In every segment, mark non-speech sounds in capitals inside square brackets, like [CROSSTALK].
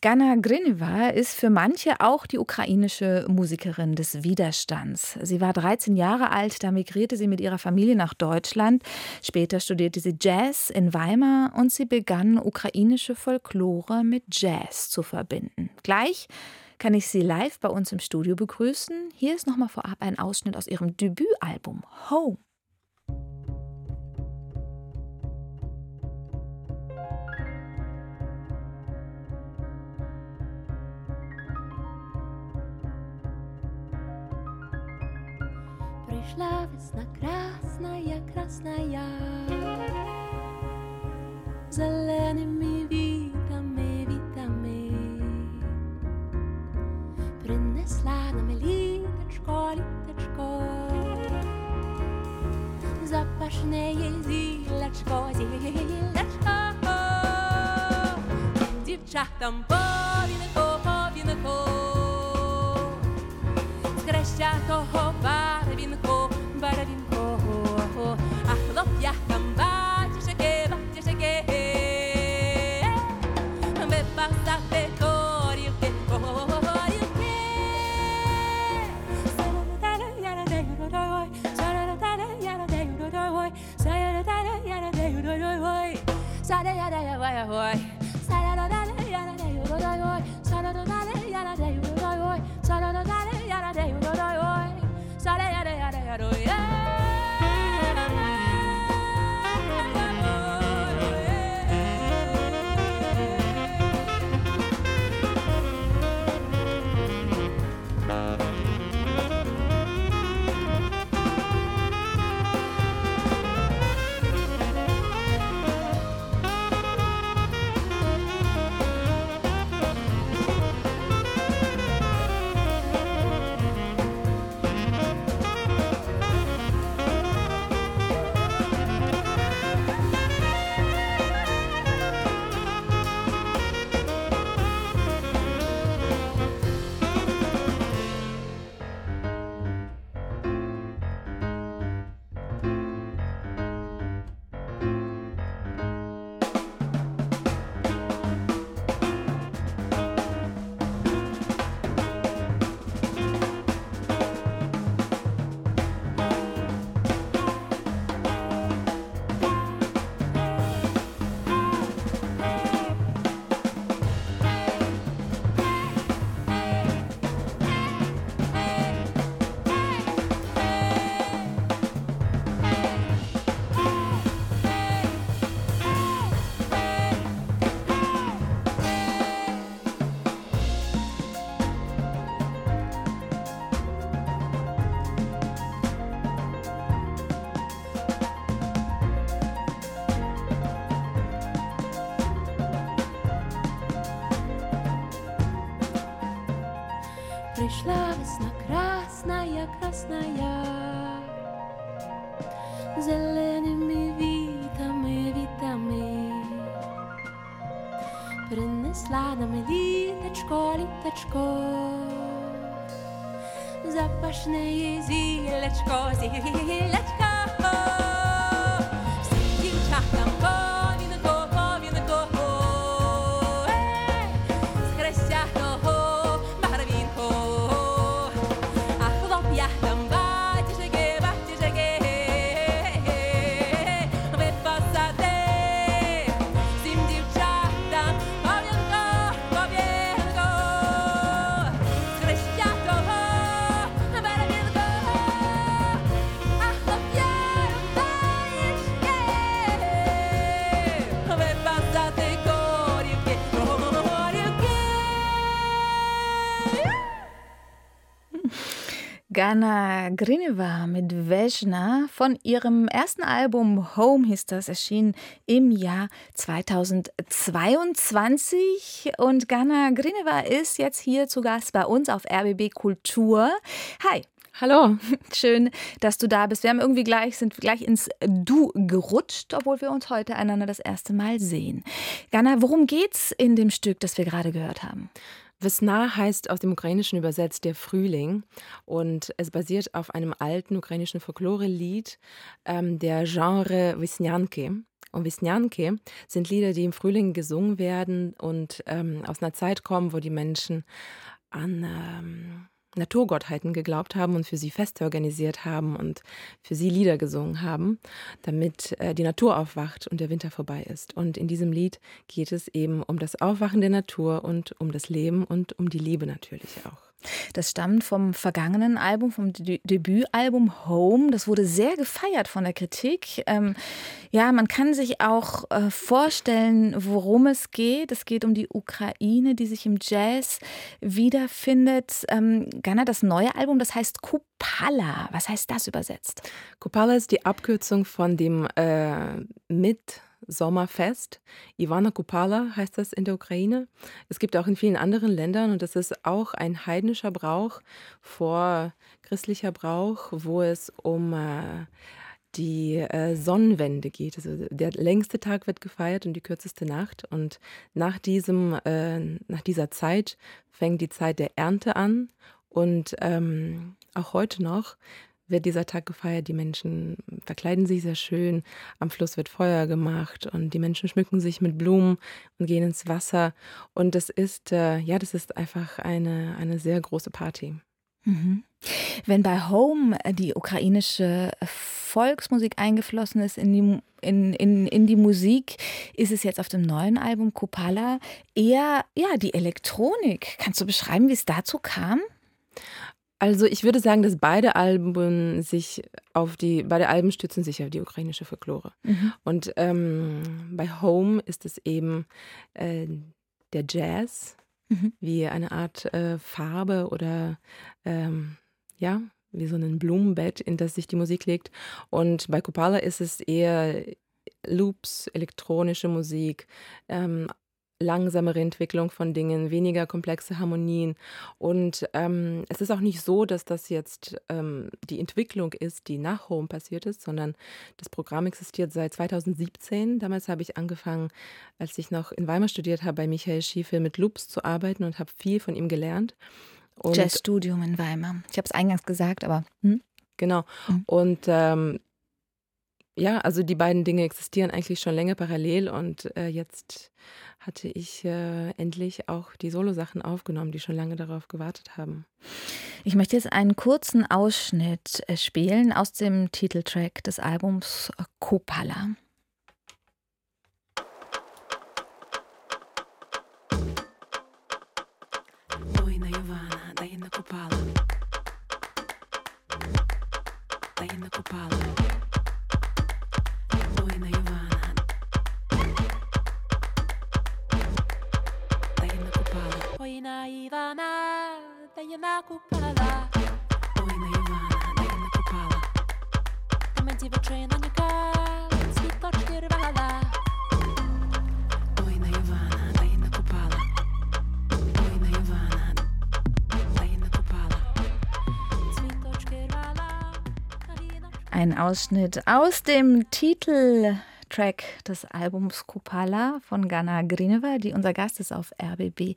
Gana Grineva ist für manche auch die ukrainische Musikerin des Widerstands. Sie war 13 Jahre alt, da migrierte sie mit ihrer Familie nach Deutschland. Später studierte sie Jazz in Weimar und sie begann ukrainische Folklore mit Jazz zu verbinden. Gleich kann ich sie live bei uns im Studio begrüßen. Hier ist nochmal vorab ein Ausschnitt aus ihrem Debütalbum Home. Пришла весна красная, красная, зелеными витами, витами. Принесла нам літочко, літочко, запашне зілячко, зілячко. Дівчатам повінко, повінко, з хрещатого барвінку, Принесла нам літочко, літочко, запашне зілечко, зілечко. Gana Grineva mit Vezna von ihrem ersten Album Home hieß das, erschien im Jahr 2022. Und Gana Grineva ist jetzt hier zu Gast bei uns auf RBB Kultur. Hi. Hallo. [LAUGHS] Schön, dass du da bist. Wir haben irgendwie gleich, sind gleich ins Du gerutscht, obwohl wir uns heute einander das erste Mal sehen. Gana, worum geht's in dem Stück, das wir gerade gehört haben? Vesna heißt aus dem Ukrainischen übersetzt der Frühling und es basiert auf einem alten ukrainischen Folklore-Lied ähm, der Genre Wisnjanki. und Wisnjanke sind Lieder, die im Frühling gesungen werden und ähm, aus einer Zeit kommen, wo die Menschen an ähm, Naturgottheiten geglaubt haben und für sie Feste organisiert haben und für sie Lieder gesungen haben, damit äh, die Natur aufwacht und der Winter vorbei ist. Und in diesem Lied geht es eben um das Aufwachen der Natur und um das Leben und um die Liebe natürlich auch. Das stammt vom vergangenen Album, vom Debü- Debütalbum Home. Das wurde sehr gefeiert von der Kritik. Ähm, ja, man kann sich auch äh, vorstellen, worum es geht. Es geht um die Ukraine, die sich im Jazz wiederfindet. Ähm, Ghana, das neue Album, das heißt Kupala. Was heißt das übersetzt? Kupala ist die Abkürzung von dem äh, Mitsommerfest. Ivana Kupala heißt das in der Ukraine. Es gibt auch in vielen anderen Ländern und das ist auch ein heidnischer Brauch vor christlicher Brauch, wo es um äh, die äh, Sonnenwende geht. Also der längste Tag wird gefeiert und die kürzeste Nacht. Und nach, diesem, äh, nach dieser Zeit fängt die Zeit der Ernte an. Und ähm, auch heute noch wird dieser Tag gefeiert. Die Menschen verkleiden sich sehr schön. Am Fluss wird Feuer gemacht und die Menschen schmücken sich mit Blumen und gehen ins Wasser. Und das ist, äh, ja, das ist einfach eine, eine sehr große Party. Mhm. Wenn bei Home die ukrainische Volksmusik eingeflossen ist in die, in, in, in die Musik, ist es jetzt auf dem neuen Album Kupala eher ja, die Elektronik. Kannst du beschreiben, wie es dazu kam? Also ich würde sagen, dass beide Alben sich auf die, beide Alben stützen sich auf die ukrainische Folklore. Mhm. Und ähm, bei Home ist es eben äh, der Jazz, Mhm. wie eine Art äh, Farbe oder ähm, ja, wie so ein Blumenbett, in das sich die Musik legt. Und bei Kupala ist es eher Loops, elektronische Musik, ähm, langsamere Entwicklung von Dingen, weniger komplexe Harmonien. Und ähm, es ist auch nicht so, dass das jetzt ähm, die Entwicklung ist, die nach Home passiert ist, sondern das Programm existiert seit 2017. Damals habe ich angefangen, als ich noch in Weimar studiert habe, bei Michael Schiefel mit Loops zu arbeiten und habe viel von ihm gelernt. Jazzstudium in Weimar. Ich habe es eingangs gesagt, aber hm? Genau. Mhm. Und ähm, ja, also die beiden Dinge existieren eigentlich schon länger parallel und äh, jetzt hatte ich äh, endlich auch die Solo-Sachen aufgenommen, die schon lange darauf gewartet haben. Ich möchte jetzt einen kurzen Ausschnitt äh, spielen aus dem Titeltrack des Albums Kopala. Ivana, Diana Kupala. Diana Kupala. та я накупала. Ой, на Івана, да я накопала. Та мен дівчина ніка, цвіточки рвала. Ой, на Івана, да я накопала. Ой, на Івана, да я накопала. Цвіточки рвала. та віночки Ein Ausschnitt aus dem Titeltrack des Albums Kupala von Ghana Grineva, die unser Gast ist auf RBB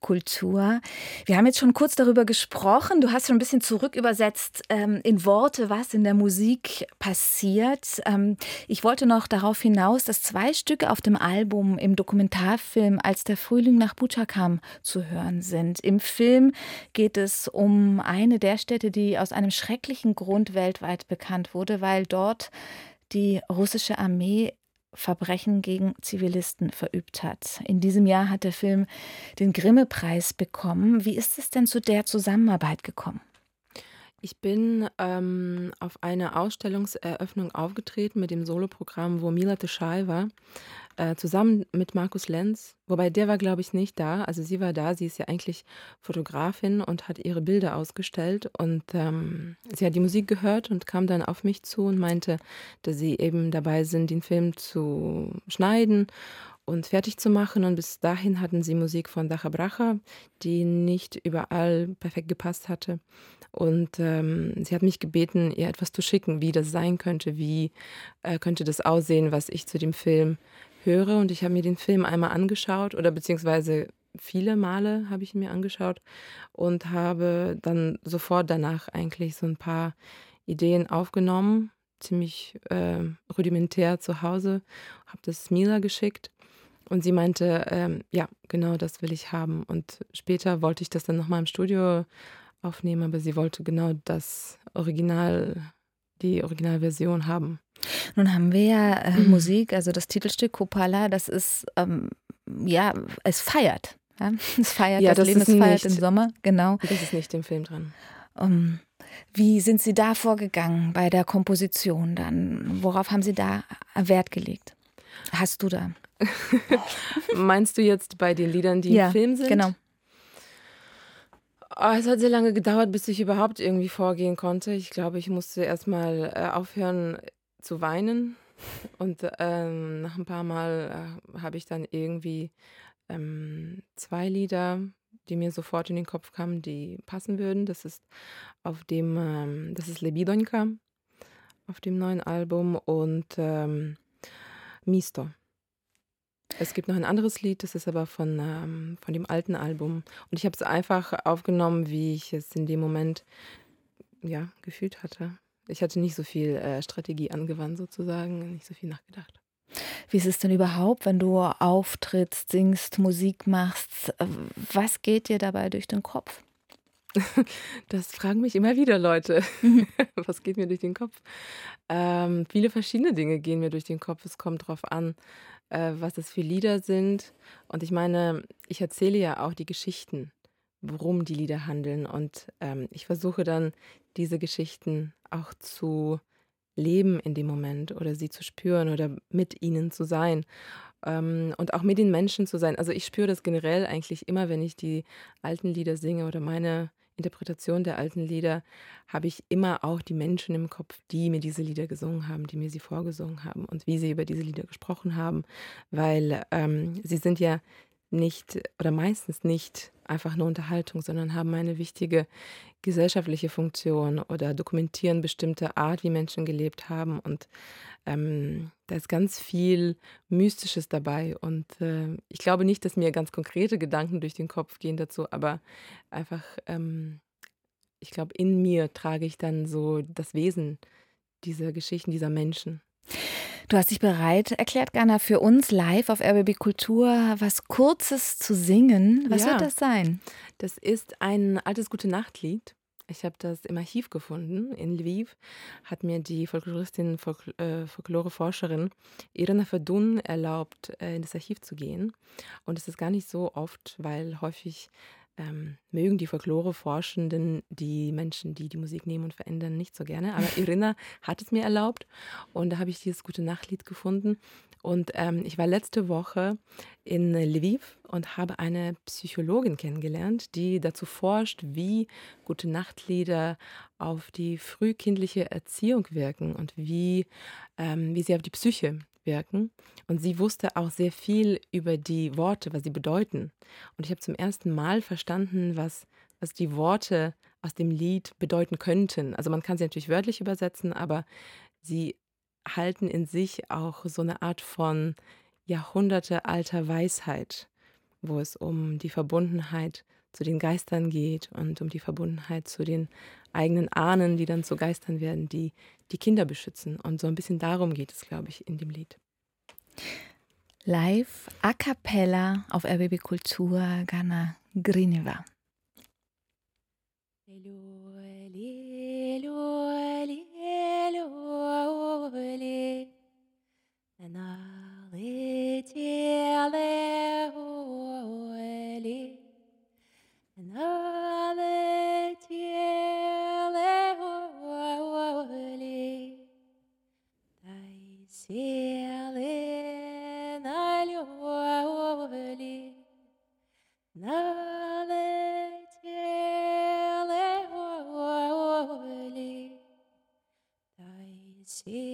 Kultur. Wir haben jetzt schon kurz darüber gesprochen. Du hast schon ein bisschen zurück übersetzt ähm, in Worte, was in der Musik passiert. Ähm, ich wollte noch darauf hinaus, dass zwei Stücke auf dem Album im Dokumentarfilm Als der Frühling nach Bucha kam zu hören sind. Im Film geht es um eine der Städte, die aus einem schrecklichen Grund weltweit bekannt wurde, weil dort die russische Armee Verbrechen gegen Zivilisten verübt hat. In diesem Jahr hat der Film den Grimme-Preis bekommen. Wie ist es denn zu der Zusammenarbeit gekommen? Ich bin ähm, auf einer Ausstellungseröffnung aufgetreten mit dem Soloprogramm, wo Mila Teschai war, äh, zusammen mit Markus Lenz. Wobei der war, glaube ich, nicht da. Also sie war da. Sie ist ja eigentlich Fotografin und hat ihre Bilder ausgestellt. Und ähm, sie hat die Musik gehört und kam dann auf mich zu und meinte, dass sie eben dabei sind, den Film zu schneiden und fertig zu machen. Und bis dahin hatten sie Musik von Dacha Bracha, die nicht überall perfekt gepasst hatte. Und ähm, sie hat mich gebeten, ihr etwas zu schicken, wie das sein könnte, wie äh, könnte das aussehen, was ich zu dem Film höre. Und ich habe mir den Film einmal angeschaut oder beziehungsweise viele Male habe ich ihn mir angeschaut und habe dann sofort danach eigentlich so ein paar Ideen aufgenommen, ziemlich äh, rudimentär zu Hause, habe das Mila geschickt und sie meinte, ähm, ja, genau das will ich haben. Und später wollte ich das dann nochmal im Studio aufnehmen, aber sie wollte genau das Original, die Originalversion haben. Nun haben wir ja äh, Musik, also das Titelstück Kopala, das ist, ähm, ja, es feiert. Ja? [LAUGHS] Es feiert Ja, das, das Leben, es feiert den Sommer, genau. Das ist nicht im Film dran. Ähm, wie sind Sie da vorgegangen bei der Komposition dann? Worauf haben Sie da Wert gelegt? Hast du da? [LAUGHS] Meinst du jetzt bei den Liedern, die ja, im Film sind? genau. Oh, es hat sehr lange gedauert, bis ich überhaupt irgendwie vorgehen konnte. Ich glaube, ich musste erstmal äh, aufhören zu weinen. Und ähm, nach ein paar Mal äh, habe ich dann irgendwie ähm, zwei Lieder, die mir sofort in den Kopf kamen, die passen würden. Das ist auf dem, ähm, das ist Lebidonka auf dem neuen Album und ähm, Misto. Es gibt noch ein anderes Lied, das ist aber von, ähm, von dem alten Album. Und ich habe es einfach aufgenommen, wie ich es in dem Moment ja, gefühlt hatte. Ich hatte nicht so viel äh, Strategie angewandt, sozusagen, nicht so viel nachgedacht. Wie ist es denn überhaupt, wenn du auftrittst, singst, Musik machst? Was geht dir dabei durch den Kopf? [LAUGHS] Das fragen mich immer wieder Leute. [LAUGHS] Was geht mir durch den Kopf? Ähm, viele verschiedene Dinge gehen mir durch den Kopf. Es kommt darauf an, äh, was es für Lieder sind. Und ich meine, ich erzähle ja auch die Geschichten, worum die Lieder handeln. Und ähm, ich versuche dann, diese Geschichten auch zu leben in dem Moment oder sie zu spüren oder mit ihnen zu sein. Ähm, und auch mit den Menschen zu sein. Also ich spüre das generell eigentlich immer, wenn ich die alten Lieder singe oder meine Interpretation der alten Lieder, habe ich immer auch die Menschen im Kopf, die mir diese Lieder gesungen haben, die mir sie vorgesungen haben und wie sie über diese Lieder gesprochen haben, weil ähm, sie sind ja nicht oder meistens nicht einfach nur Unterhaltung, sondern haben eine wichtige gesellschaftliche Funktion oder dokumentieren bestimmte Art, wie Menschen gelebt haben. Und ähm, da ist ganz viel Mystisches dabei. Und äh, ich glaube nicht, dass mir ganz konkrete Gedanken durch den Kopf gehen dazu, aber einfach, ähm, ich glaube, in mir trage ich dann so das Wesen dieser Geschichten, dieser Menschen. Du hast dich bereit erklärt, Gana, für uns live auf RBB Kultur was Kurzes zu singen. Was Ja. wird das sein? Das ist ein altes Gute-Nacht-Lied. Ich habe das im Archiv gefunden in Lviv. Hat mir die Folkloristin, Folk äh, Folkloreforscherin Irina Verdun erlaubt, äh, in das Archiv zu gehen. Und es ist gar nicht so oft, weil häufig ähm, mögen die Folklore-Forschenden die Menschen, die die Musik nehmen und verändern, nicht so gerne. Aber [LAUGHS] Irina hat es mir erlaubt und da habe ich dieses Gute-Nacht-Lied gefunden. Und ähm, ich war letzte Woche in Lviv und habe eine Psychologin kennengelernt, die dazu forscht, wie gute Nachtlieder auf die frühkindliche Erziehung wirken und wie, ähm, wie sie auf die Psyche wirken. Und sie wusste auch sehr viel über die Worte, was sie bedeuten. Und ich habe zum ersten Mal verstanden, was, was die Worte aus dem Lied bedeuten könnten. Also man kann sie natürlich wörtlich übersetzen, aber sie halten in sich auch so eine Art von jahrhundertealter Weisheit, wo es um die Verbundenheit zu den Geistern geht und um die Verbundenheit zu den eigenen Ahnen, die dann zu Geistern werden, die die Kinder beschützen. Und so ein bisschen darum geht es, glaube ich, in dem Lied. Live a cappella auf RBB Kultur, Gana Grineva. Ой,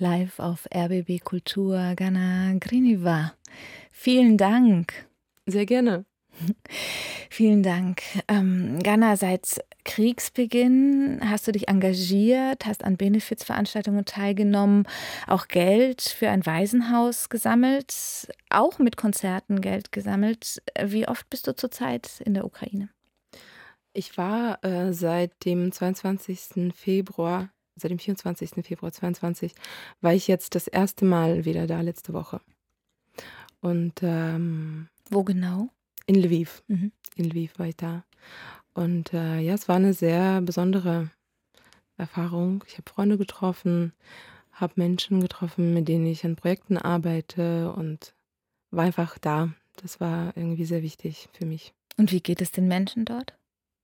live auf RBB Kultur Ghana Griniva. Vielen Dank. Sehr gerne. [LAUGHS] Vielen Dank. Ähm, Ghana, seit Kriegsbeginn hast du dich engagiert, hast an Benefizveranstaltungen teilgenommen, auch Geld für ein Waisenhaus gesammelt, auch mit Konzerten Geld gesammelt. Wie oft bist du zurzeit in der Ukraine? Ich war äh, seit dem 22. Februar, seit dem 24. Februar 22, war ich jetzt das erste Mal wieder da letzte Woche. Und ähm, Wo genau? in Lviv. Mhm. In Lviv war ich da. Und äh, ja, es war eine sehr besondere Erfahrung. Ich habe Freunde getroffen, habe Menschen getroffen, mit denen ich an Projekten arbeite und war einfach da. Das war irgendwie sehr wichtig für mich. Und wie geht es den Menschen dort,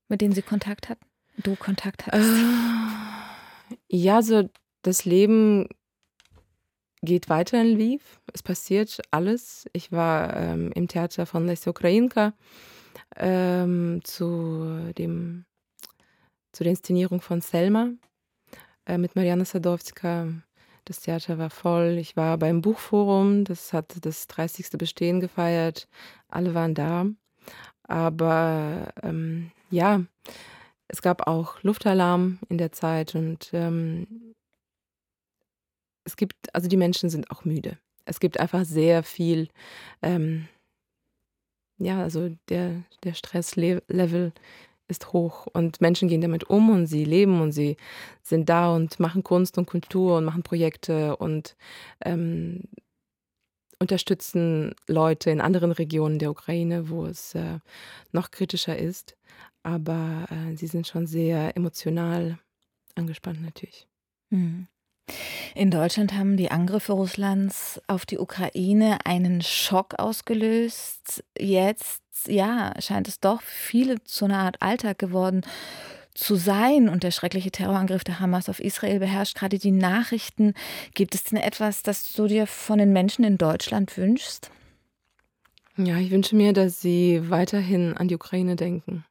mit denen sie Kontakt hatten? Du Kontakt hattest? Äh, ja, so das Leben geht weiter in Lviv. Es passiert alles. Ich war ähm, im Theater von Lesja Ukrainka ähm, zu, dem, zu der Inszenierung von Selma äh, mit Mariana Sadowska. Das Theater war voll. Ich war beim Buchforum, das hat das 30. Bestehen gefeiert. Alle waren da. Aber ähm, ja, es gab auch Luftalarm in der Zeit und ähm, es gibt, also die Menschen sind auch müde. Es gibt einfach sehr viel, ähm, ja, also der, der Stresslevel ist hoch und Menschen gehen damit um und sie leben und sie sind da und machen Kunst und Kultur und machen Projekte und ähm, unterstützen Leute in anderen Regionen der Ukraine, wo es äh, noch kritischer ist. Aber äh, sie sind schon sehr emotional angespannt natürlich. Mhm. In Deutschland haben die Angriffe Russlands auf die Ukraine einen Schock ausgelöst. Jetzt, ja, scheint es doch viele zu einer Art Alltag geworden zu sein. Und der schreckliche Terrorangriff der Hamas auf Israel beherrscht gerade die Nachrichten. Gibt es denn etwas, das du dir von den Menschen in Deutschland wünschst? Ja, ich wünsche mir, dass sie weiterhin an die Ukraine denken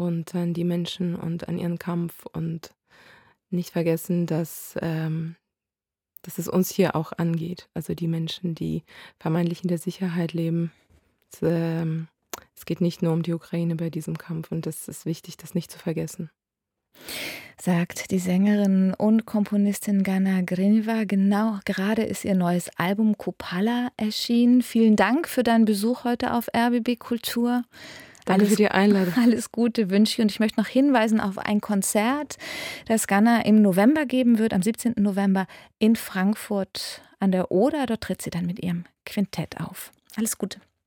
und an die Menschen und an ihren Kampf und nicht vergessen, dass, ähm, dass es uns hier auch angeht. Also die Menschen, die vermeintlich in der Sicherheit leben. Es, ähm, es geht nicht nur um die Ukraine bei diesem Kampf und das ist wichtig, das nicht zu vergessen. Sagt die Sängerin und Komponistin Gana Grinva. Genau, gerade ist ihr neues Album Kopala erschienen. Vielen Dank für deinen Besuch heute auf RBB Kultur. Danke für die Einladung. [LAUGHS] Alles Gute wünsche ich und ich möchte noch hinweisen auf ein Konzert, das Ganna im November geben wird, am 17. November in Frankfurt an der Oder. Dort tritt sie dann mit ihrem Quintett auf. Alles Gute.